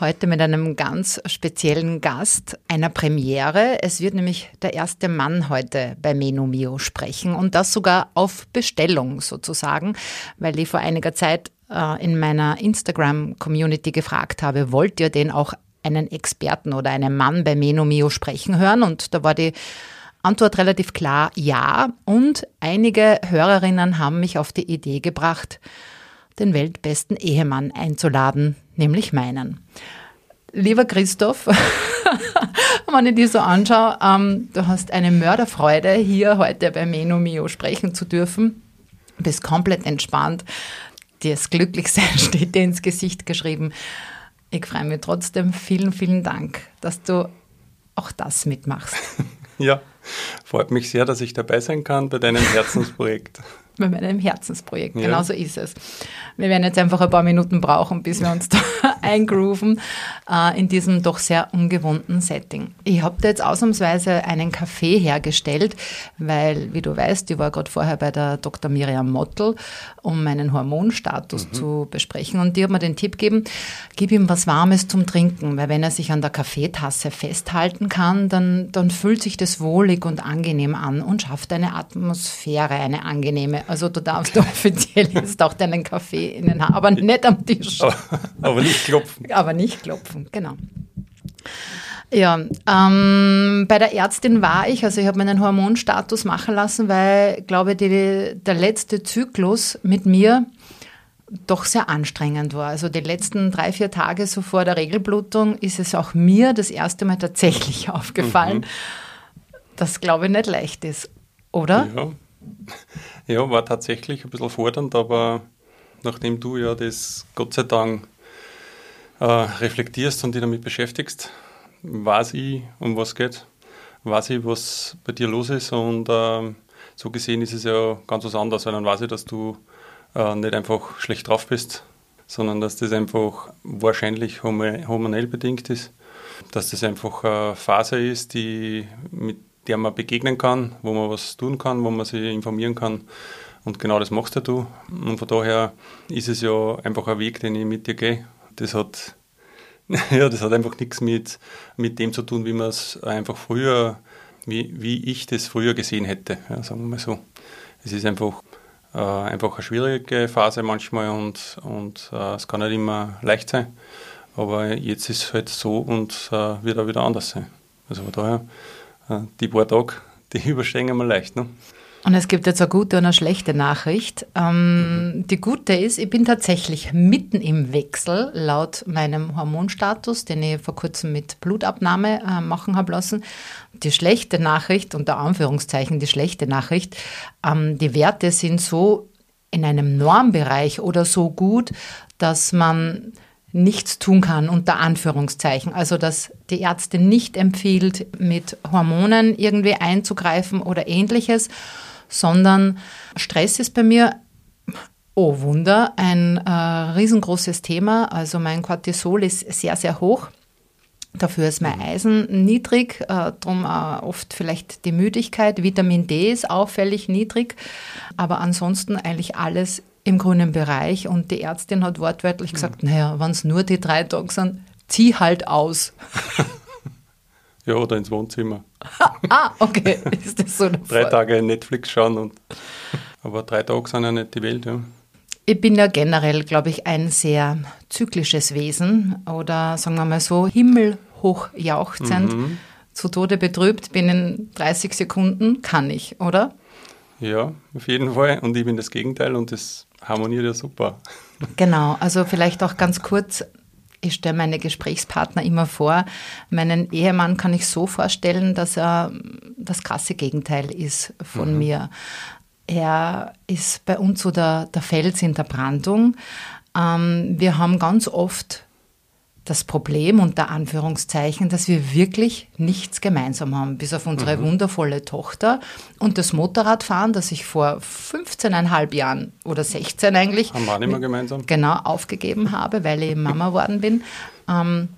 Heute mit einem ganz speziellen Gast, einer Premiere. Es wird nämlich der erste Mann heute bei Menu Mio sprechen und das sogar auf Bestellung sozusagen, weil ich vor einiger Zeit äh, in meiner Instagram-Community gefragt habe, wollt ihr denn auch einen Experten oder einen Mann bei Meno Mio sprechen hören? Und da war die Antwort relativ klar, ja. Und einige Hörerinnen haben mich auf die Idee gebracht, den weltbesten Ehemann einzuladen, nämlich meinen. Lieber Christoph, wenn ich dir so anschaue, ähm, du hast eine Mörderfreude, hier heute bei Meno Mio sprechen zu dürfen. Du bist komplett entspannt. Das Glücklichsein steht dir ins Gesicht geschrieben. Ich freue mich trotzdem. Vielen, vielen Dank, dass du auch das mitmachst. Ja, freut mich sehr, dass ich dabei sein kann bei deinem Herzensprojekt. Bei meinem Herzensprojekt. Ja. Genau so ist es. Wir werden jetzt einfach ein paar Minuten brauchen, bis wir uns da eingrooven äh, in diesem doch sehr ungewohnten Setting. Ich habe da jetzt ausnahmsweise einen Kaffee hergestellt, weil, wie du weißt, ich war gerade vorher bei der Dr. Miriam Mottl, um meinen Hormonstatus mhm. zu besprechen. Und die hat mir den Tipp gegeben, gib ihm was Warmes zum Trinken, weil wenn er sich an der Kaffeetasse festhalten kann, dann, dann fühlt sich das wohlig und angenehm an und schafft eine Atmosphäre, eine angenehme. Also du darfst offiziell jetzt auch deinen Kaffee in den Haar, aber nicht am Tisch. Aber, aber nicht klopfen. aber nicht klopfen, genau. Ja, ähm, bei der Ärztin war ich, also ich habe meinen Hormonstatus machen lassen, weil, glaube ich, der letzte Zyklus mit mir doch sehr anstrengend war. Also die letzten drei, vier Tage so vor der Regelblutung ist es auch mir das erste Mal tatsächlich aufgefallen, mhm. dass, glaube ich, nicht leicht ist, oder? Ja. Ja, war tatsächlich ein bisschen fordernd, aber nachdem du ja das Gott sei Dank äh, reflektierst und dich damit beschäftigst, weiß ich, um was geht, weiß ich, was bei dir los ist und äh, so gesehen ist es ja ganz was anderes, weil dann weiß ich, dass du äh, nicht einfach schlecht drauf bist, sondern dass das einfach wahrscheinlich hormonell bedingt ist, dass das einfach eine Phase ist, die mit der man begegnen kann, wo man was tun kann, wo man sich informieren kann. Und genau das machst du. Und von daher ist es ja einfach ein Weg, den ich mit dir gehe. Das hat, ja, das hat einfach nichts mit, mit dem zu tun, wie man es einfach früher, wie, wie ich das früher gesehen hätte, ja, sagen wir mal so. Es ist einfach, äh, einfach eine schwierige Phase manchmal und, und äh, es kann nicht immer leicht sein. Aber jetzt ist es halt so und äh, wird auch wieder anders sein. Also von daher die paar Tage, die überstehen wir leicht. Ne? Und es gibt jetzt eine gute und eine schlechte Nachricht. Ähm, mhm. Die gute ist, ich bin tatsächlich mitten im Wechsel laut meinem Hormonstatus, den ich vor kurzem mit Blutabnahme äh, machen habe lassen. Die schlechte Nachricht, unter Anführungszeichen die schlechte Nachricht, ähm, die Werte sind so in einem Normbereich oder so gut, dass man nichts tun kann, unter Anführungszeichen. Also, dass die Ärztin nicht empfiehlt, mit Hormonen irgendwie einzugreifen oder ähnliches, sondern Stress ist bei mir, oh Wunder, ein äh, riesengroßes Thema. Also mein Cortisol ist sehr, sehr hoch. Dafür ist mein Eisen niedrig, äh, darum äh, oft vielleicht die Müdigkeit. Vitamin D ist auffällig niedrig, aber ansonsten eigentlich alles im grünen Bereich und die Ärztin hat wortwörtlich gesagt, mhm. naja, wenn es nur die drei Tage sind, zieh halt aus. ja, oder ins Wohnzimmer. ah, okay, ist das so? drei Tage Netflix schauen und aber drei Tage sind ja nicht die Welt, ja. Ich bin ja generell, glaube ich, ein sehr zyklisches Wesen oder sagen wir mal so himmelhoch jauchzend, mhm. zu Tode betrübt, binnen 30 Sekunden kann ich, oder? Ja, auf jeden Fall. Und ich bin das Gegenteil und das harmoniert ja super. Genau, also vielleicht auch ganz kurz. Ich stelle meine Gesprächspartner immer vor. Meinen Ehemann kann ich so vorstellen, dass er das krasse Gegenteil ist von mhm. mir. Er ist bei uns so der, der Fels in der Brandung. Ähm, wir haben ganz oft das Problem unter Anführungszeichen, dass wir wirklich nichts gemeinsam haben, bis auf unsere mhm. wundervolle Tochter und das Motorradfahren, das ich vor 15,5 Jahren oder 16 eigentlich haben wir nicht mehr gemeinsam. genau aufgegeben habe, weil ich Mama geworden bin. Ähm,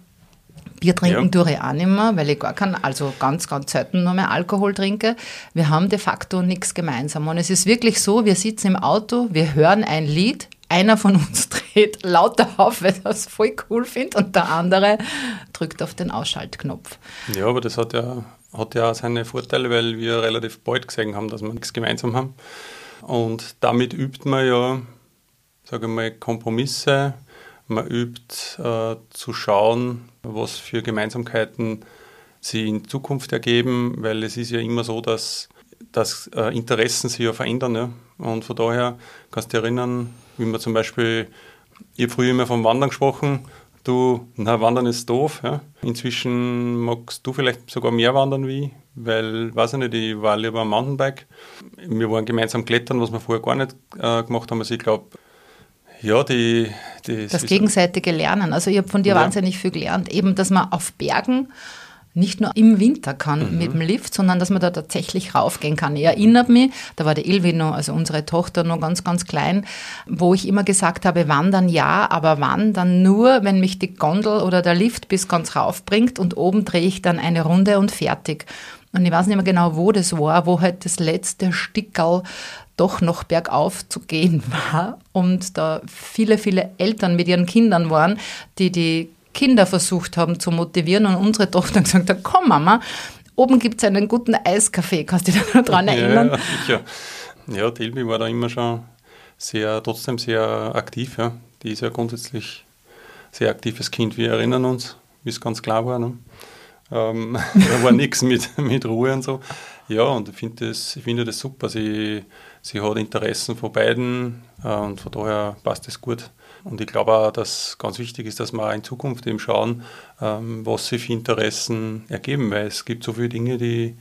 Bier trinken ja. tue ich auch nicht mehr, weil ich gar keinen, also ganz, ganz selten nur mehr Alkohol trinke. Wir haben de facto nichts gemeinsam. Und es ist wirklich so, wir sitzen im Auto, wir hören ein Lied, einer von uns dreht lauter auf, weil er es voll cool findet und der andere drückt auf den Ausschaltknopf. Ja, aber das hat ja, hat ja seine Vorteile, weil wir relativ bald gesehen haben, dass wir nichts gemeinsam haben. Und damit übt man ja, sage ich mal, Kompromisse. Man übt äh, zu schauen, was für Gemeinsamkeiten sie in Zukunft ergeben, weil es ist ja immer so, dass, dass äh, Interessen sich ja verändern. Ja? Und von daher kannst du dich erinnern, wie man zum Beispiel, ich habe früher immer vom Wandern gesprochen, du, na, Wandern ist doof. Ja? Inzwischen magst du vielleicht sogar mehr wandern wie ich, weil, weiß ich nicht, ich war lieber am Mountainbike. Wir waren gemeinsam klettern, was wir vorher gar nicht äh, gemacht haben. Also ich glaube, ja, die, die das gegenseitige Lernen. Also ich habe von dir ja. wahnsinnig viel gelernt, eben, dass man auf Bergen nicht nur im Winter kann mhm. mit dem Lift, sondern dass man da tatsächlich raufgehen kann. Ich erinnere mich, da war der Ilvi noch, also unsere Tochter noch ganz, ganz klein, wo ich immer gesagt habe, wandern ja, aber wandern nur, wenn mich die Gondel oder der Lift bis ganz rauf bringt und oben drehe ich dann eine Runde und fertig. Und ich weiß nicht mehr genau, wo das war, wo halt das letzte Stickerl doch noch bergauf zu gehen war und da viele, viele Eltern mit ihren Kindern waren, die die Kinder versucht haben zu motivieren und unsere Tochter gesagt hat, komm Mama, oben gibt es einen guten Eiskaffee, kannst du dich da noch dran erinnern? Ja, sicher. Ja, Tilby war da immer schon sehr, trotzdem sehr aktiv, ja. Die ist ja grundsätzlich sehr aktives Kind. Wir erinnern uns, wie es ganz klar war. Ne? Ähm, da war nichts mit, mit Ruhe und so. Ja, und ich finde das, find das super. Sie, sie hat Interessen von beiden äh, und von daher passt das gut. Und ich glaube auch, dass ganz wichtig ist, dass wir auch in Zukunft eben schauen, ähm, was sich für Interessen ergeben, weil es gibt so viele Dinge, die,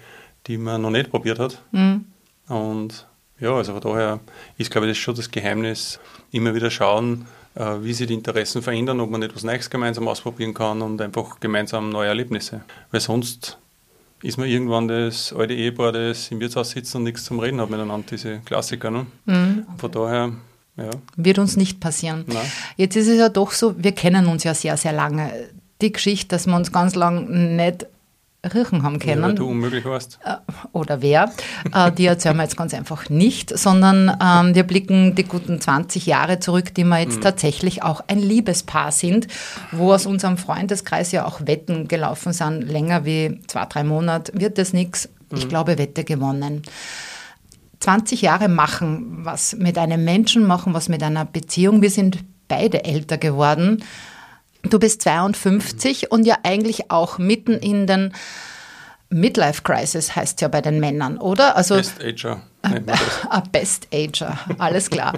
die man noch nicht probiert hat. Mhm. Und ja, also von daher ist, glaube ich, das schon das Geheimnis, immer wieder schauen, äh, wie sich die Interessen verändern, ob man etwas Neues gemeinsam ausprobieren kann und einfach gemeinsam neue Erlebnisse. Weil sonst ist man irgendwann das alte Ehepaar, das im Wirtshaus sitzt und nichts zum Reden hat miteinander, diese Klassiker. Ne? Mhm. Von daher ja. Wird uns nicht passieren. Nein. Jetzt ist es ja doch so, wir kennen uns ja sehr, sehr lange. Die Geschichte, dass wir uns ganz lange nicht riechen haben können. Ja, du unmöglich warst. Äh, oder wer. Äh, die erzählen wir jetzt ganz einfach nicht, sondern ähm, wir blicken die guten 20 Jahre zurück, die wir jetzt mhm. tatsächlich auch ein Liebespaar sind, wo aus unserem Freundeskreis ja auch Wetten gelaufen sind, länger wie zwei, drei Monate. Wird das nichts? Ich mhm. glaube, Wette gewonnen. 20 Jahre machen was mit einem Menschen, machen was mit einer Beziehung. Wir sind beide älter geworden. Du bist 52 und ja eigentlich auch mitten in den Midlife Crisis heißt ja bei den Männern, oder? Also Best Ager. Ah, Best Ager, alles klar.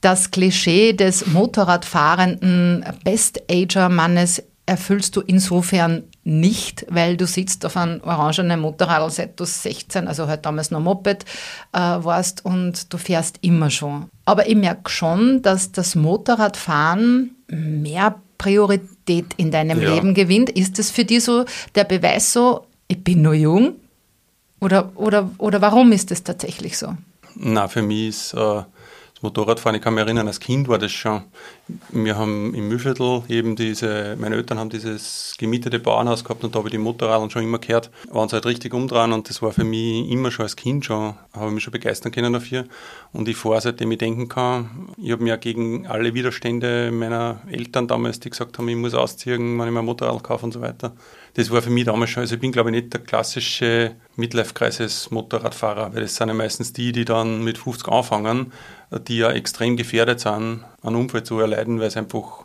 Das Klischee des Motorradfahrenden Best Ager Mannes erfüllst du insofern nicht, weil du sitzt auf einem orangenen Motorrad, seit du 16, also halt damals noch Moped äh, warst und du fährst immer schon. Aber ich merke schon, dass das Motorradfahren mehr Priorität in deinem ja. Leben gewinnt. Ist das für dich so der Beweis so, ich bin nur jung? Oder, oder, oder warum ist das tatsächlich so? Na, für mich ist äh, Motorradfahren, ich kann mich erinnern, als Kind war das schon. Wir haben im Mühlviertel eben diese, meine Eltern haben dieses gemietete Bauernhaus gehabt und da habe ich die Motorradl schon immer gehört, waren sie halt richtig umdrehen und das war für mich immer schon als Kind schon, habe ich mich schon begeistern können dafür. Und ich fahre, seitdem ich denken kann, ich habe mir keine alle Widerstände meiner Eltern damals, die gesagt haben, ich muss ausziehen, wenn ich mein Motorrad kaufe und so weiter das war für mich damals schon, also ich bin glaube ich nicht der klassische Midlife-Crisis-Motorradfahrer, weil das sind ja meistens die, die dann mit 50 anfangen, die ja extrem gefährdet sind, einen Unfall zu erleiden, weil sie einfach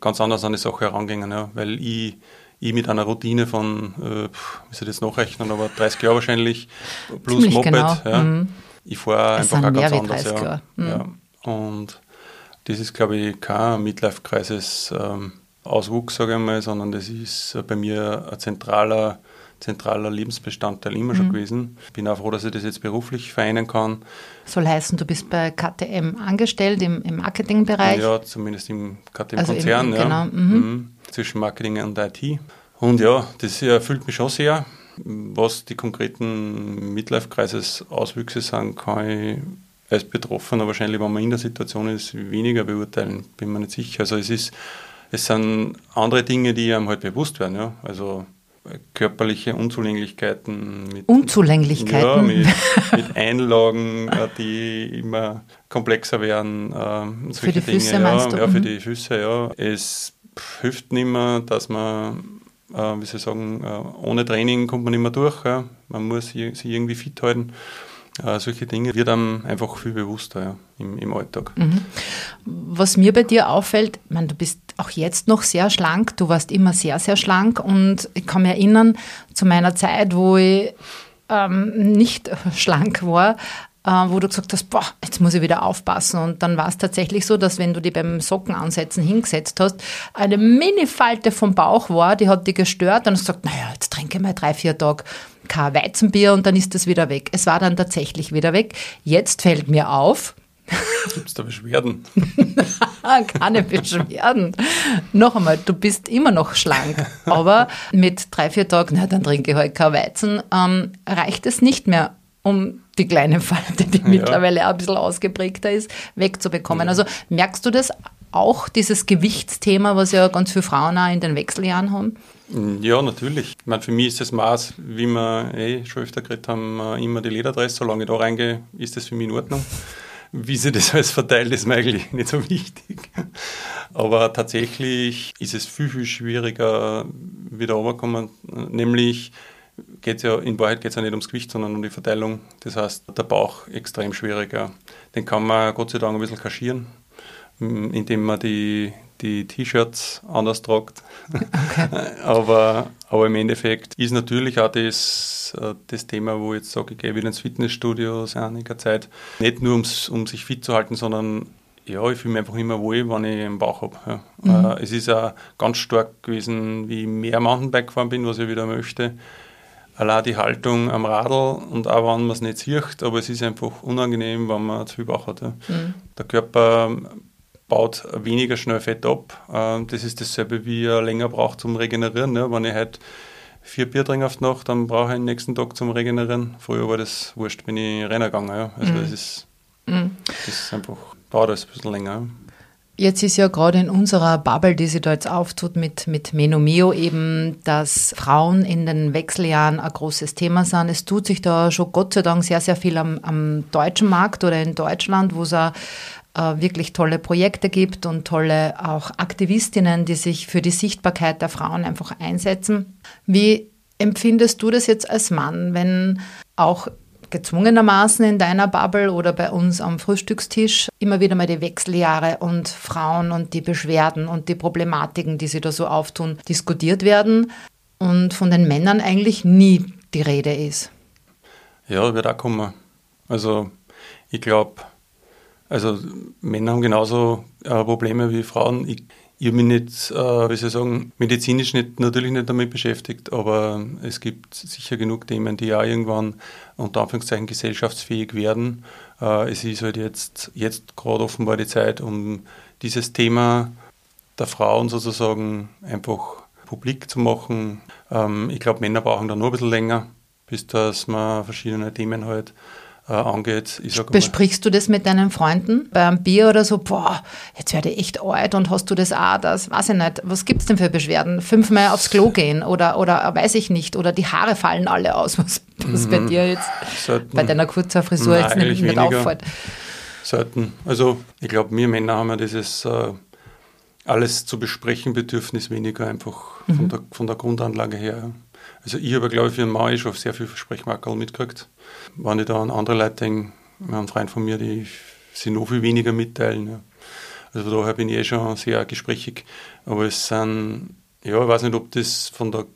ganz anders an die Sache herangehen. Ja. Weil ich, ich mit einer Routine von, äh, wie soll ich das nachrechnen, aber 30 Jahre wahrscheinlich, plus Ziemlich Moped, genau. ja, mhm. ich fahre einfach auch ganz anders. Ja. Mhm. ja. Und das ist, glaube ich, kein Midlife-Crisis. Ähm, Auswuchs, sage ich mal, sondern das ist bei mir ein zentraler zentraler Lebensbestandteil immer mhm. schon gewesen. Bin auch froh, dass ich das jetzt beruflich vereinen kann. Soll heißen, du bist bei KTM angestellt im, im Marketingbereich? Ja, zumindest im KTM-Konzern, also ja. Genau. Mhm. Mhm. Zwischen Marketing und IT. Und ja, das erfüllt mich schon sehr. Was die konkreten Midlife-Kreises-Auswüchse sind, kann ich als Betroffener wahrscheinlich, wenn man in der Situation ist, weniger beurteilen, bin mir nicht sicher. Also es ist, es sind andere Dinge, die einem halt bewusst werden, ja. Also körperliche Unzulänglichkeiten. Mit, Unzulänglichkeiten? Ja, mit, mit Einlagen, äh, die immer komplexer werden. Äh, für die Dinge, Füße ja, meinst du? Ja, für mhm. die Füße, ja. Es hilft nicht mehr, dass man, äh, wie soll ich sagen, äh, ohne Training kommt man nicht mehr durch. Ja. Man muss sich irgendwie fit halten äh, solche Dinge wird einem einfach viel bewusster ja, im, im Alltag. Mhm. Was mir bei dir auffällt, ich meine, du bist auch jetzt noch sehr schlank, du warst immer sehr, sehr schlank und ich kann mich erinnern, zu meiner Zeit, wo ich ähm, nicht schlank war, äh, wo du gesagt hast, boah, jetzt muss ich wieder aufpassen. Und dann war es tatsächlich so, dass wenn du die beim Sockenansetzen hingesetzt hast, eine Mini-Falte vom Bauch war, die hat dich gestört und hast gesagt, naja, jetzt trinke ich mal drei, vier Tage kein Weizenbier und dann ist das wieder weg. Es war dann tatsächlich wieder weg. Jetzt fällt mir auf, Gibt es da Beschwerden? Keine Beschwerden. noch einmal, du bist immer noch schlank, aber mit drei, vier Tagen, na, dann trinke ich heute kein Weizen, ähm, reicht es nicht mehr, um die kleine Falte, die ja. mittlerweile auch ein bisschen ausgeprägter ist, wegzubekommen. Ja. Also merkst du das auch, dieses Gewichtsthema, was ja ganz viele Frauen auch in den Wechseljahren haben? Ja, natürlich. Ich meine, für mich ist das Maß, wie wir eh schon öfter geredet haben, äh, immer die Lederdress. Solange ich da reingehe, ist das für mich in Ordnung. Wie sich das alles verteilt, ist mir eigentlich nicht so wichtig. Aber tatsächlich ist es viel, viel schwieriger, wieder runterkommen. Nämlich geht ja, in Wahrheit geht es ja nicht ums Gewicht, sondern um die Verteilung. Das heißt, der Bauch extrem schwieriger. Den kann man Gott sei Dank ein bisschen kaschieren, indem man die, die T-Shirts anders tragt. Okay. aber, aber im Endeffekt ist natürlich auch das, äh, das Thema, wo ich jetzt sage, ich gehe wieder ins Fitnessstudio seit einiger Zeit. Nicht nur ums, um sich fit zu halten, sondern ja, ich fühle mich einfach immer wohl, wenn ich einen Bauch habe. Ja. Mhm. Äh, es ist auch ganz stark gewesen, wie ich mehr Mountainbike gefahren bin, was ich wieder möchte. Allein die Haltung am Radl und auch wenn man es nicht sieht, aber es ist einfach unangenehm, wenn man zu viel Bauch hat. Ja. Mhm. Der Körper baut weniger schnell Fett ab. Ähm, das ist dasselbe, wie er länger braucht zum Regenerieren. Wenn ich halt vier Bier trinke auf die Nacht, dann brauche ich den nächsten Tag zum Regenerieren. Früher war das wurscht, bin ich Renner gegangen. Also mhm. das, ist, mhm. das ist einfach, dauert das ein bisschen länger. Jetzt ist ja gerade in unserer Bubble, die sich da jetzt auftut mit, mit Menomeo eben, dass Frauen in den Wechseljahren ein großes Thema sind. Es tut sich da schon Gott sei Dank sehr, sehr viel am, am deutschen Markt oder in Deutschland, wo es auch wirklich tolle Projekte gibt und tolle auch Aktivistinnen, die sich für die Sichtbarkeit der Frauen einfach einsetzen. Wie empfindest du das jetzt als Mann, wenn auch gezwungenermaßen in deiner Bubble oder bei uns am Frühstückstisch immer wieder mal die Wechseljahre und Frauen und die Beschwerden und die Problematiken, die sie da so auftun, diskutiert werden und von den Männern eigentlich nie die Rede ist? Ja, wird auch kommen. Also ich glaube, also Männer haben genauso äh, Probleme wie Frauen. Ich, ich habe mich nicht, äh, wie soll ich sagen, medizinisch nicht, natürlich nicht damit beschäftigt, aber es gibt sicher genug Themen, die ja irgendwann unter Anführungszeichen gesellschaftsfähig werden. Äh, es ist halt jetzt, jetzt gerade offenbar die Zeit, um dieses Thema der Frauen sozusagen einfach publik zu machen. Ähm, ich glaube, Männer brauchen da nur ein bisschen länger, bis dass man verschiedene Themen halt angeht. Besprichst du das mit deinen Freunden beim Bier oder so? Boah, jetzt werde ich echt alt und hast du das auch, das weiß ich nicht. Was gibt es denn für Beschwerden? Fünfmal aufs Klo gehen oder, oder weiß ich nicht. Oder die Haare fallen alle aus, was, was mhm. bei dir jetzt Selten. bei deiner kurzer Frisur Nein, jetzt nicht, nicht auffällt. Selten. Also ich glaube, wir Männer haben ja dieses äh, alles zu besprechen Bedürfnis weniger einfach mhm. von, der, von der Grundanlage her. Also ich habe, glaube ich, für einen Mann schon sehr viel Versprechmarkerl mitgekriegt. Wenn ich da an andere Leute denke, einen Freund von mir, die sich noch viel weniger mitteilen. Ja. Also daher bin ich eh schon sehr gesprächig. Aber es sind, ja, ich weiß nicht, ob das von der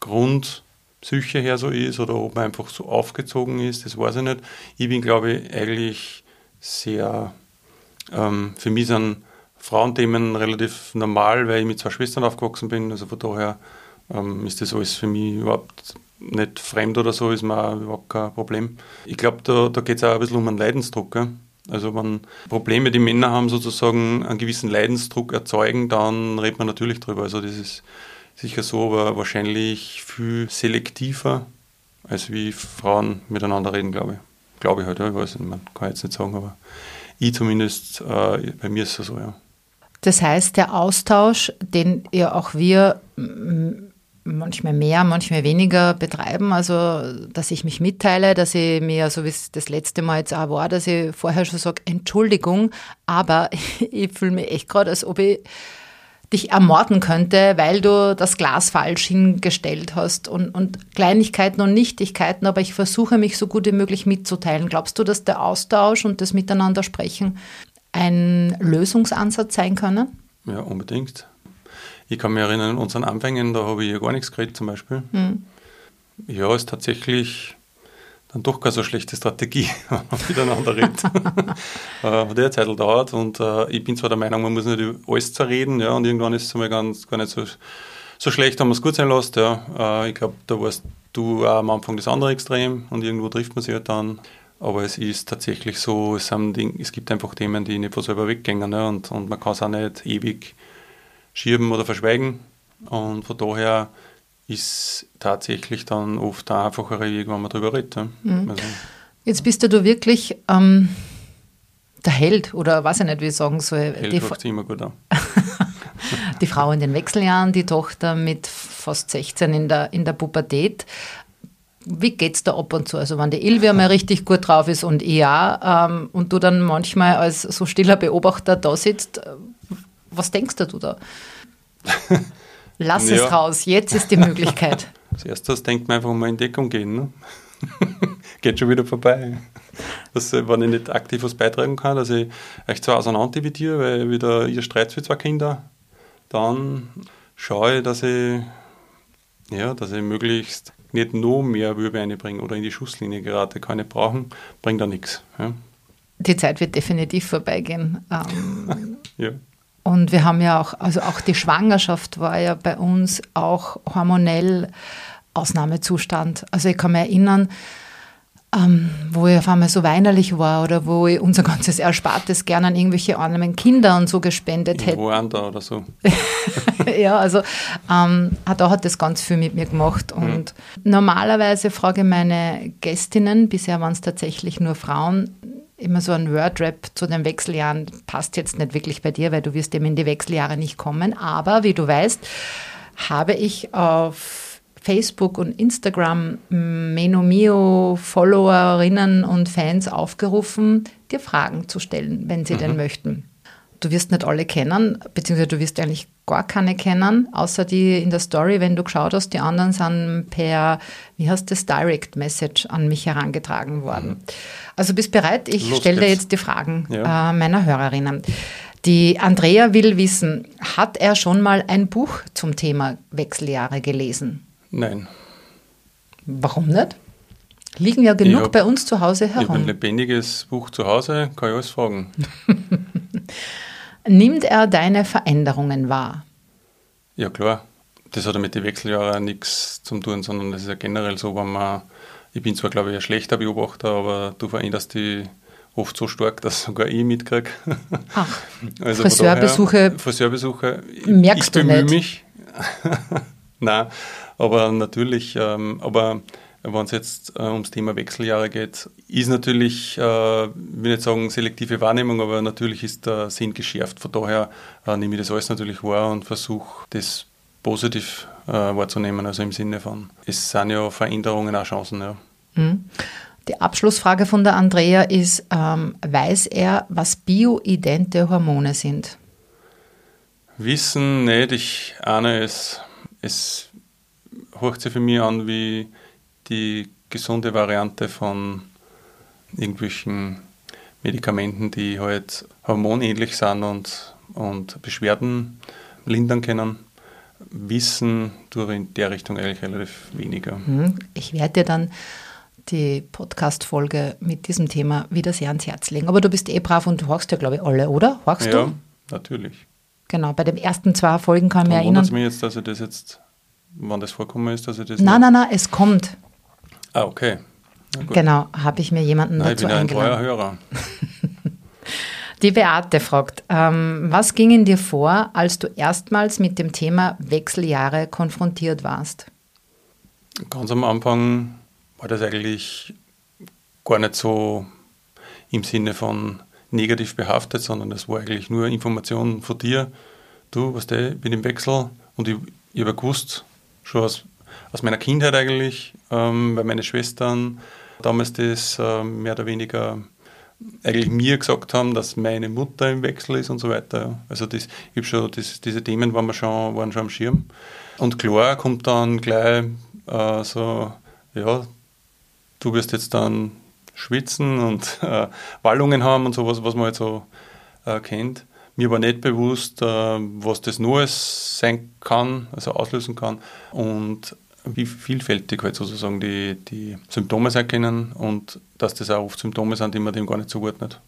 Grundpsyche her so ist oder ob man einfach so aufgezogen ist, das weiß ich nicht. Ich bin, glaube ich, eigentlich sehr, ähm, für mich sind Frauenthemen relativ normal, weil ich mit zwei Schwestern aufgewachsen bin. Also von daher ähm, ist das alles für mich überhaupt nicht fremd oder so, ist mir auch überhaupt kein Problem. Ich glaube, da, da geht es auch ein bisschen um einen Leidensdruck. Gell? Also wenn Probleme, die Männer haben, sozusagen einen gewissen Leidensdruck erzeugen, dann redet man natürlich drüber. Also das ist sicher so, aber wahrscheinlich viel selektiver, als wie Frauen miteinander reden, glaube ich. Glaube ich halt, ja, ich weiß nicht, man kann jetzt nicht sagen, aber ich zumindest, äh, bei mir ist es so, ja. Das heißt, der Austausch, den ja auch wir manchmal mehr, manchmal weniger betreiben. Also, dass ich mich mitteile, dass ich mir, so wie es das letzte Mal jetzt auch war, dass ich vorher schon sage, Entschuldigung, aber ich fühle mich echt gerade, als ob ich dich ermorden könnte, weil du das Glas falsch hingestellt hast und, und Kleinigkeiten und Nichtigkeiten, aber ich versuche mich so gut wie möglich mitzuteilen. Glaubst du, dass der Austausch und das Miteinander sprechen ein Lösungsansatz sein können? Ja, unbedingt. Ich kann mich erinnern, an unseren Anfängen, da habe ich ja gar nichts geredet zum Beispiel. Mhm. Ja, ist tatsächlich dann doch keine so schlechte Strategie, wenn man miteinander redet. äh, der Zeit dauert und äh, ich bin zwar der Meinung, man muss nicht über alles zerreden, ja, und irgendwann ist es mal ganz, gar nicht so, so schlecht, wenn man es gut sein lässt. Ja. Äh, ich glaube, da warst du auch am Anfang das andere Extrem und irgendwo trifft man sich halt dann. Aber es ist tatsächlich so, es, Ding, es gibt einfach Themen, die nicht von selber weggehen ne? und, und man kann es auch nicht ewig schieben oder verschweigen. Und von daher ist tatsächlich dann oft der einfachere Weg, wenn man darüber redet. Mhm. Also, Jetzt bist du wirklich ähm, der Held oder weiß ich nicht, wie ich sagen soll. Held die sich immer gut an. die Frau in den Wechseljahren, die Tochter mit fast 16 in der, in der Pubertät. Wie geht es da ab und zu? Also wenn die Ilvia mal richtig gut drauf ist und ich auch, ähm, und du dann manchmal als so stiller Beobachter da sitzt, was denkst du da? Lass ja. es raus, jetzt ist die Möglichkeit. Als erstes denkt man einfach mal in Deckung gehen. Ne? Geht schon wieder vorbei. Dass, wenn ich nicht aktiv was beitragen kann, dass ich euch zwar auseinander dividiere, weil wieder ihr Streit für zwei Kinder, dann schaue ich, dass ich, ja, dass ich möglichst nicht noch mehr Würbe einbringe oder in die Schusslinie gerate. Kann ich brauchen, bringt da nichts. Ja. Die Zeit wird definitiv vorbeigehen. Ähm, ja. Und wir haben ja auch, also auch die Schwangerschaft war ja bei uns auch hormonell Ausnahmezustand. Also ich kann mich erinnern, ähm, wo ich auf einmal so weinerlich war oder wo ich unser ganzes Erspartes gerne an irgendwelche armen Kinder und so gespendet hätte. Wo da oder so. ja, also ähm, da hat das ganz viel mit mir gemacht. Und mhm. normalerweise frage ich meine Gästinnen, bisher waren es tatsächlich nur Frauen, immer so ein Wordrap zu den Wechseljahren passt jetzt nicht wirklich bei dir, weil du wirst eben in die Wechseljahre nicht kommen. Aber wie du weißt, habe ich auf Facebook und Instagram Menomio Followerinnen und Fans aufgerufen, dir Fragen zu stellen, wenn sie mhm. denn möchten. Du wirst nicht alle kennen, beziehungsweise du wirst eigentlich gar keine kennen, außer die in der Story, wenn du geschaut hast, die anderen sind per, wie heißt das, Direct Message an mich herangetragen worden. Mhm. Also bist bereit? Ich stelle dir jetzt die Fragen ja. äh, meiner Hörerinnen. Die Andrea will wissen, hat er schon mal ein Buch zum Thema Wechseljahre gelesen? Nein. Warum nicht? Liegen ja genug hab, bei uns zu Hause herum. Ich habe ein lebendiges Buch zu Hause, kann ich alles fragen. Nimmt er deine Veränderungen wahr? Ja, klar. Das hat ja mit den Wechseljahren nichts zu tun, sondern das ist ja generell so, wenn man, ich bin zwar, glaube ich, ein schlechter Beobachter, aber du veränderst die oft so stark, dass sogar ich mitkriege. Ach, also Friseurbesuche, daher, Friseurbesuche merkst ich du nicht. mich. Nein, aber natürlich, ähm, aber wenn es jetzt äh, ums Thema Wechseljahre geht, ist natürlich, äh, will nicht sagen selektive Wahrnehmung, aber natürlich ist der Sinn geschärft. Von daher äh, nehme ich das alles natürlich wahr und versuche das positiv äh, wahrzunehmen, also im Sinne von, es sind ja Veränderungen auch Chancen. Ja. Mhm. Die Abschlussfrage von der Andrea ist, ähm, weiß er, was bioidente Hormone sind? Wissen nicht, ich ahne es. Es hört sich für mich an wie die gesunde Variante von irgendwelchen Medikamenten, die halt hormonähnlich sind und, und Beschwerden lindern können. Wissen durch in der Richtung eigentlich relativ weniger. Mhm. Ich werde dir dann die Podcast-Folge mit diesem Thema wieder sehr ans Herz legen. Aber du bist eh brav und du horchst ja, glaube ich, alle, oder? Horchst ja, du? natürlich. Genau, bei den ersten zwei Folgen kann ich mich erinnern. Es mich jetzt, dass ich das jetzt wann das vorkommen ist, dass ich das. Nein, nein, nein, es kommt. Ah, okay. Genau, habe ich mir jemanden Nein, dazu ich bin ja ein eingeladen. Hörer. Die Beate fragt, ähm, was ging in dir vor, als du erstmals mit dem Thema Wechseljahre konfrontiert warst? Ganz am Anfang war das eigentlich gar nicht so im Sinne von negativ behaftet, sondern das war eigentlich nur Information von dir. Du, was der, bin im Wechsel und ich, ich habe gewusst, schon aus, aus meiner Kindheit eigentlich, ähm, weil meine Schwestern damals das ähm, mehr oder weniger eigentlich mir gesagt haben, dass meine Mutter im Wechsel ist und so weiter. Also das, ich schon, das, diese Themen waren, wir schon, waren schon am Schirm. Und klar kommt dann gleich äh, so, ja, du wirst jetzt dann schwitzen und äh, Wallungen haben und sowas, was man halt so äh, kennt. Mir war nicht bewusst, äh, was das Neues sein kann, also auslösen kann und wie vielfältig halt sozusagen die, die Symptome sein können und dass das auch oft Symptome sind, die man dem gar nicht zuordnet.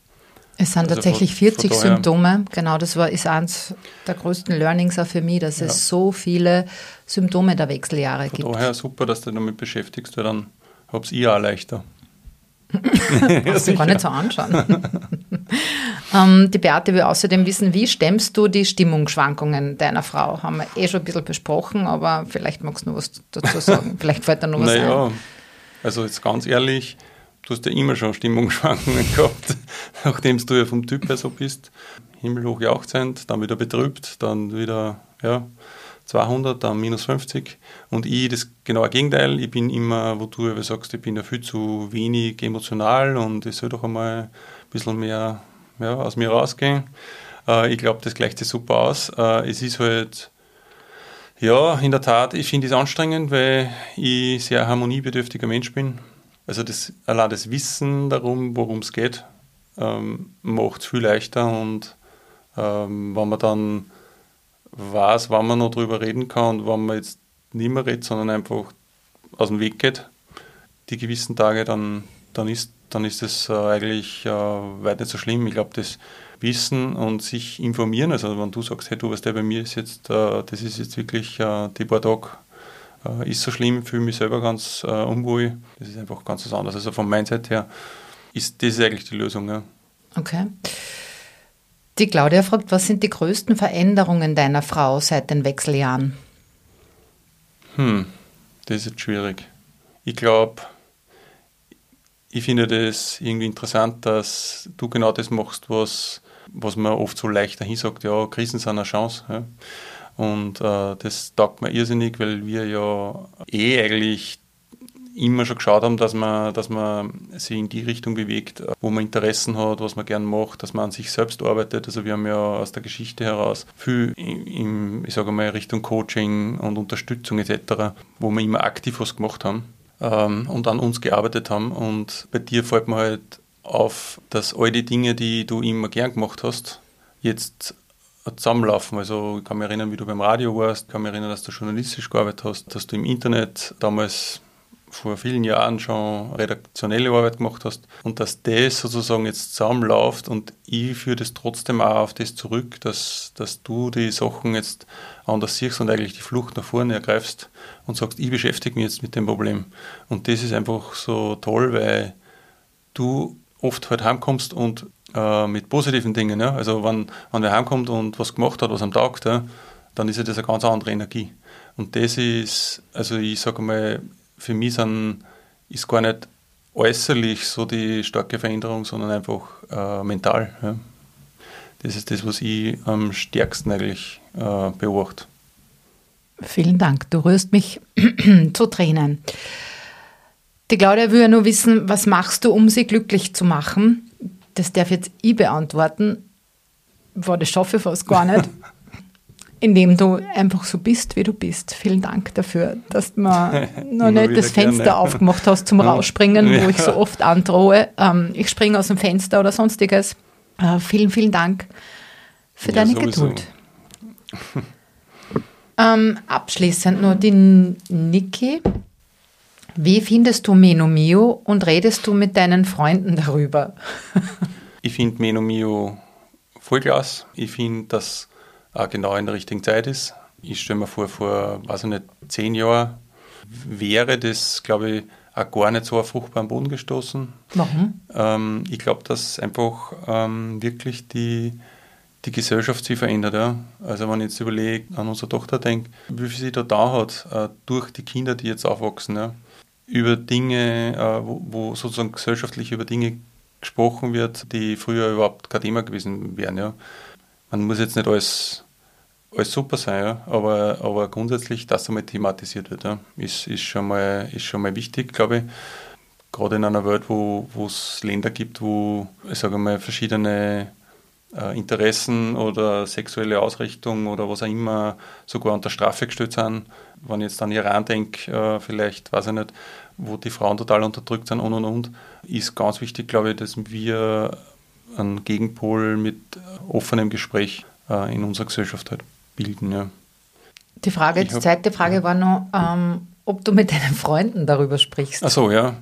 Es sind Also tatsächlich von- 40 von Symptome. Genau, das war, ist eins der größten Learnings auch für mich, dass Ja. es so viele Symptome der Wechseljahre Von gibt. daher super, dass du dich damit beschäftigst, weil dann hab's ich auch leichter. Brauchst du gar nicht so anschauen. ähm, die Beate will außerdem wissen, wie stemmst du die Stimmungsschwankungen deiner Frau? Haben wir eh schon ein bisschen besprochen, aber vielleicht magst du noch was dazu sagen. vielleicht fällt da noch was Naja, ein. also jetzt ganz ehrlich, du hast ja immer schon Stimmungsschwankungen gehabt, nachdem du ja vom Typ her so bist. Himmelhoch jauchzend, dann wieder betrübt, dann wieder ja, 200, dann minus 50. Und ich das genaue Gegenteil. Ich bin immer, wo du ja sagst, ich bin ja viel zu wenig emotional und ich soll doch einmal ein bisschen mehr ja, aus mir rausgehen. Äh, ich glaube, das gleicht sich super aus. Äh, es ist halt ja, in der Tat, ich finde es anstrengend, weil ich sehr harmoniebedürftiger Mensch bin. Also das, allein das Wissen darum, worum es geht, ähm, macht es viel leichter und ähm, wenn man dann weiß, wann man noch drüber reden kann und wann man jetzt nicht mehr redet, sondern einfach aus dem Weg geht, die gewissen Tage, dann, dann ist dann ist es äh, eigentlich äh, weit nicht so schlimm. Ich glaube, das Wissen und sich informieren, also wenn du sagst, hey, du, was der bei mir ist jetzt, äh, das ist jetzt wirklich die paar Tage, ist so schlimm, fühle mich selber ganz unwohl. Das ist einfach ganz was anderes. Also vom Mindset her ist das eigentlich die Lösung. Ja. Okay. Die Claudia fragt, was sind die größten Veränderungen deiner Frau seit den Wechseljahren? Hm, das ist schwierig. Ich glaube, ich finde das irgendwie interessant, dass du genau das machst, was, was man oft so leicht dahin sagt, ja, Krisen sind eine Chance. Ja. Und äh, das taugt mir irrsinnig, weil wir ja eh eigentlich immer schon geschaut haben, dass man, dass man sich in die Richtung bewegt, wo man Interessen hat, was man gern macht, dass man an sich selbst arbeitet. Also wir haben ja aus der Geschichte heraus viel im, ich sage mal, Richtung Coaching und Unterstützung etc., wo wir immer aktiv was gemacht haben ähm, und an uns gearbeitet haben. Und bei dir fällt mir halt auf, dass all die Dinge, die du immer gern gemacht hast, jetzt zusammenlaufen. Also ich kann mich erinnern, wie du beim Radio warst, ich kann mich erinnern, dass du journalistisch gearbeitet hast, dass du im Internet damals vor vielen Jahren schon redaktionelle Arbeit gemacht hast und dass das sozusagen jetzt zusammenläuft und ich führe das trotzdem auch auf das zurück, dass, dass du die Sachen jetzt anders siehst und eigentlich die Flucht nach vorne ergreifst und sagst, ich beschäftige mich jetzt mit dem Problem. Und das ist einfach so toll, weil du oft halt heimkommst und äh, mit positiven Dingen, ja? also wenn, wenn wer heimkommt und was gemacht hat, was am Tag, ja, dann ist ja das eine ganz andere Energie. Und das ist, also ich sage mal, für mich sind, ist gar nicht äußerlich so die starke Veränderung, sondern einfach äh, mental. Ja. Das ist das, was ich am stärksten eigentlich äh, beobachte. Vielen Dank, du rührst mich zu Tränen. Die Claudia will ja nur wissen, was machst du, um sie glücklich zu machen? Das darf jetzt ich beantworten. Boah, das schaffe ich fast gar nicht. Indem du einfach so bist, wie du bist. Vielen Dank dafür, dass du mir noch nicht das Fenster gerne. aufgemacht hast zum Ja. Rausspringen, wo Ja. ich so oft androhe. Ähm, ich springe aus dem Fenster oder sonstiges. Äh, vielen, vielen Dank für Ja, deine sowieso. Geduld. Ähm, abschließend nur die Niki. Wie findest du Menomio und redest du mit deinen Freunden darüber? Ich finde Menomio voll klasse. Ich finde, dass auch genau in der richtigen Zeit ist. Ich stelle mir vor, vor, weiß ich nicht, zehn Jahren wäre das, glaube ich, auch gar nicht so auf fruchtbaren Boden gestoßen. Warum? Ähm, ich glaube, dass einfach ähm, wirklich die, die Gesellschaft sich verändert. Ja. Also wenn ich jetzt überlege, an unsere Tochter denke, wie viel sie da da hat, äh, durch die Kinder, die jetzt aufwachsen, ja, über Dinge, äh, wo, wo, sozusagen gesellschaftlich über Dinge gesprochen wird, die früher überhaupt kein Thema gewesen wären. Ja. Man muss jetzt nicht alles, alles super sein, ja, aber, aber grundsätzlich, dass einmal thematisiert wird, ja, ist, ist, schon mal, ist schon mal wichtig, glaube ich. Gerade in einer Welt, wo es Länder gibt, wo, ich sage mal, verschiedene äh, Interessen oder sexuelle Ausrichtung oder was auch immer sogar unter Strafe gestellt sind. Wenn ich jetzt an Iran denke, äh, vielleicht, weiß ich nicht, wo die Frauen total unterdrückt sind und und und, ist ganz wichtig, glaube ich, dass wir einen Gegenpol mit offenem Gespräch äh, in unserer Gesellschaft halt bilden. Ja. Die Frage, die zweite Frage ja. war noch, ähm, ob du mit deinen Freunden darüber sprichst. Ach so, ja,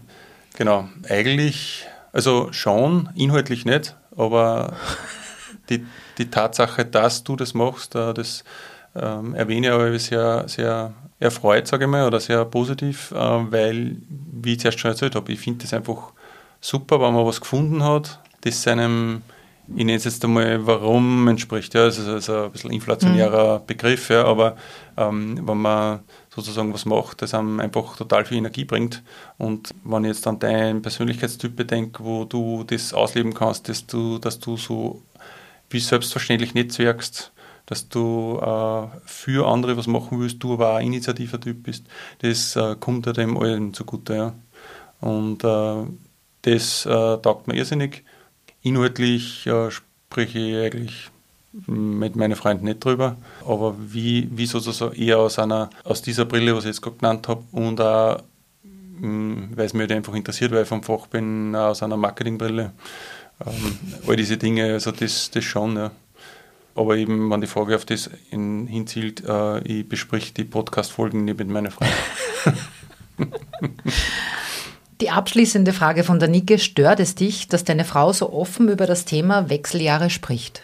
genau. Eigentlich, also schon, inhaltlich nicht, aber die, die Tatsache, dass du das machst, äh, das ähm, erwähne ich aber sehr, sehr erfreut, sage ich mal, oder sehr positiv, äh, weil, wie ich zuerst schon erzählt habe, ich finde das einfach super, wenn man was gefunden hat, das seinem, ich nenne es jetzt einmal, warum entspricht. Ja, das ist also ein bisschen inflationärer mhm. Begriff, ja, aber ähm, wenn man sozusagen was macht, das einem einfach total viel Energie bringt. Und wenn ich jetzt an deinen Persönlichkeitstyp bedenke, wo du das ausleben kannst, dass du, dass du so wie selbstverständlich netzwerkst, dass du äh, für andere was machen willst, du aber auch ein Initiativer-Typ bist, das äh, kommt ja dem allen zugute. Ja. Und äh, das äh, taugt mir irrsinnig. Inhaltlich äh, spreche ich eigentlich mit meinen Freunden nicht drüber, aber wie, wie sozusagen eher aus einer, aus dieser Brille, was ich jetzt gerade genannt habe, und auch, mm, weil es mich halt einfach interessiert, weil ich vom Fach bin, aus einer Marketingbrille. Ähm, all diese Dinge, also das, das schon, ja. Aber eben, wenn die Frage auf das in, hinzielt, äh, ich besprich die Podcast-Folgen nicht mit meinen Freunden. Die abschließende Frage von der Nike, stört es dich, dass deine Frau so offen über das Thema Wechseljahre spricht?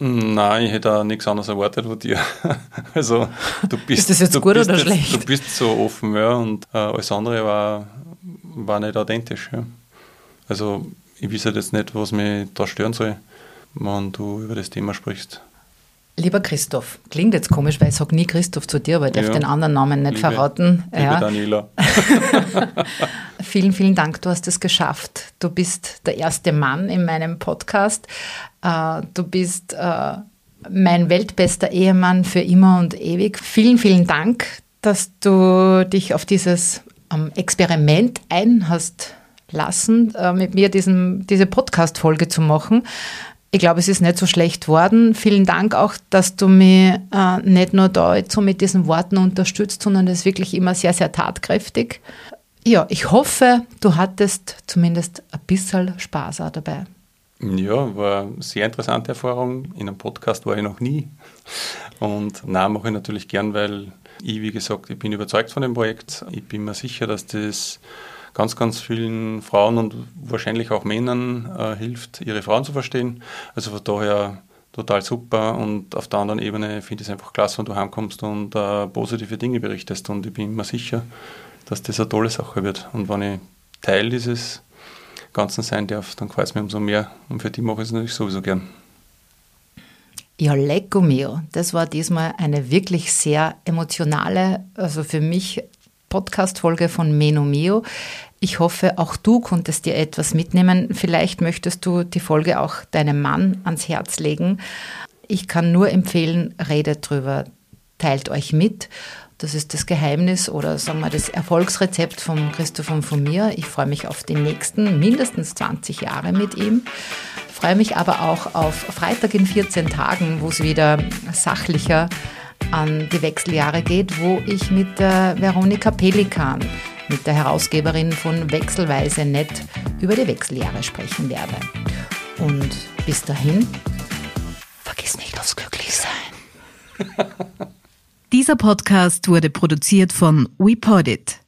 Nein, ich hätte auch nichts anderes erwartet von dir. Also, du bist, ist das jetzt gut oder jetzt, schlecht? Du bist so offen, ja, und äh, alles andere war, war nicht authentisch. Ja. Also, ich weiß halt jetzt nicht, was mich da stören soll, wenn du über das Thema sprichst. Lieber Christoph, klingt jetzt komisch, weil ich sage nie Christoph zu dir, aber ich darf ja. den anderen Namen nicht liebe, verraten. Liebe ja. Daniela. vielen, vielen Dank, du hast es geschafft. Du bist der erste Mann in meinem Podcast. Äh, du bist äh, mein weltbester Ehemann für immer und ewig. Vielen, vielen Dank, dass du dich auf dieses ähm, Experiment ein hast lassen, äh, mit mir diesen, diese Podcast-Folge zu machen. Ich glaube, es ist nicht so schlecht worden. Vielen Dank auch, dass du mich äh, nicht nur da jetzt so mit diesen Worten unterstützt, sondern ist wirklich immer sehr, sehr tatkräftig. Ja, ich hoffe, du hattest zumindest ein bisschen Spaß auch dabei. Ja, war eine sehr interessante Erfahrung. In einem Podcast war ich noch nie. Und na mache ich natürlich gern, weil ich, wie gesagt, ich bin überzeugt von dem Projekt. Ich bin mir sicher, dass das ganz, ganz vielen Frauen und wahrscheinlich auch Männern äh, hilft, ihre Frauen zu verstehen. Also von daher total super und auf der anderen Ebene finde ich es einfach klasse, wenn du heimkommst und äh, positive Dinge berichtest und ich bin mir sicher, dass das eine tolle Sache wird. Und wenn ich Teil dieses Ganzen sein darf, dann gefällt es mir umso mehr und für die mache ich es natürlich sowieso gern. Ja, lecco mio. Das war diesmal eine wirklich sehr emotionale, also für mich Podcast-Folge von Meno Mio. Ich hoffe, auch du konntest dir etwas mitnehmen. Vielleicht möchtest du die Folge auch deinem Mann ans Herz legen. Ich kann nur empfehlen, redet drüber, teilt euch mit. Das ist das Geheimnis oder sagen wir das Erfolgsrezept von Christoph und von mir. Ich freue mich auf die nächsten mindestens 20 Jahre mit ihm. Freue mich aber auch auf Freitag in 14 Tagen, wo es wieder sachlicher an die Wechseljahre geht, wo ich mit Veronika Pelikan mit der Herausgeberin von Wechselweise Nett über die Wechseljahre sprechen werde. Und bis dahin, vergiss nicht aufs Glücklichsein. Dieser Podcast wurde produziert von WePodit.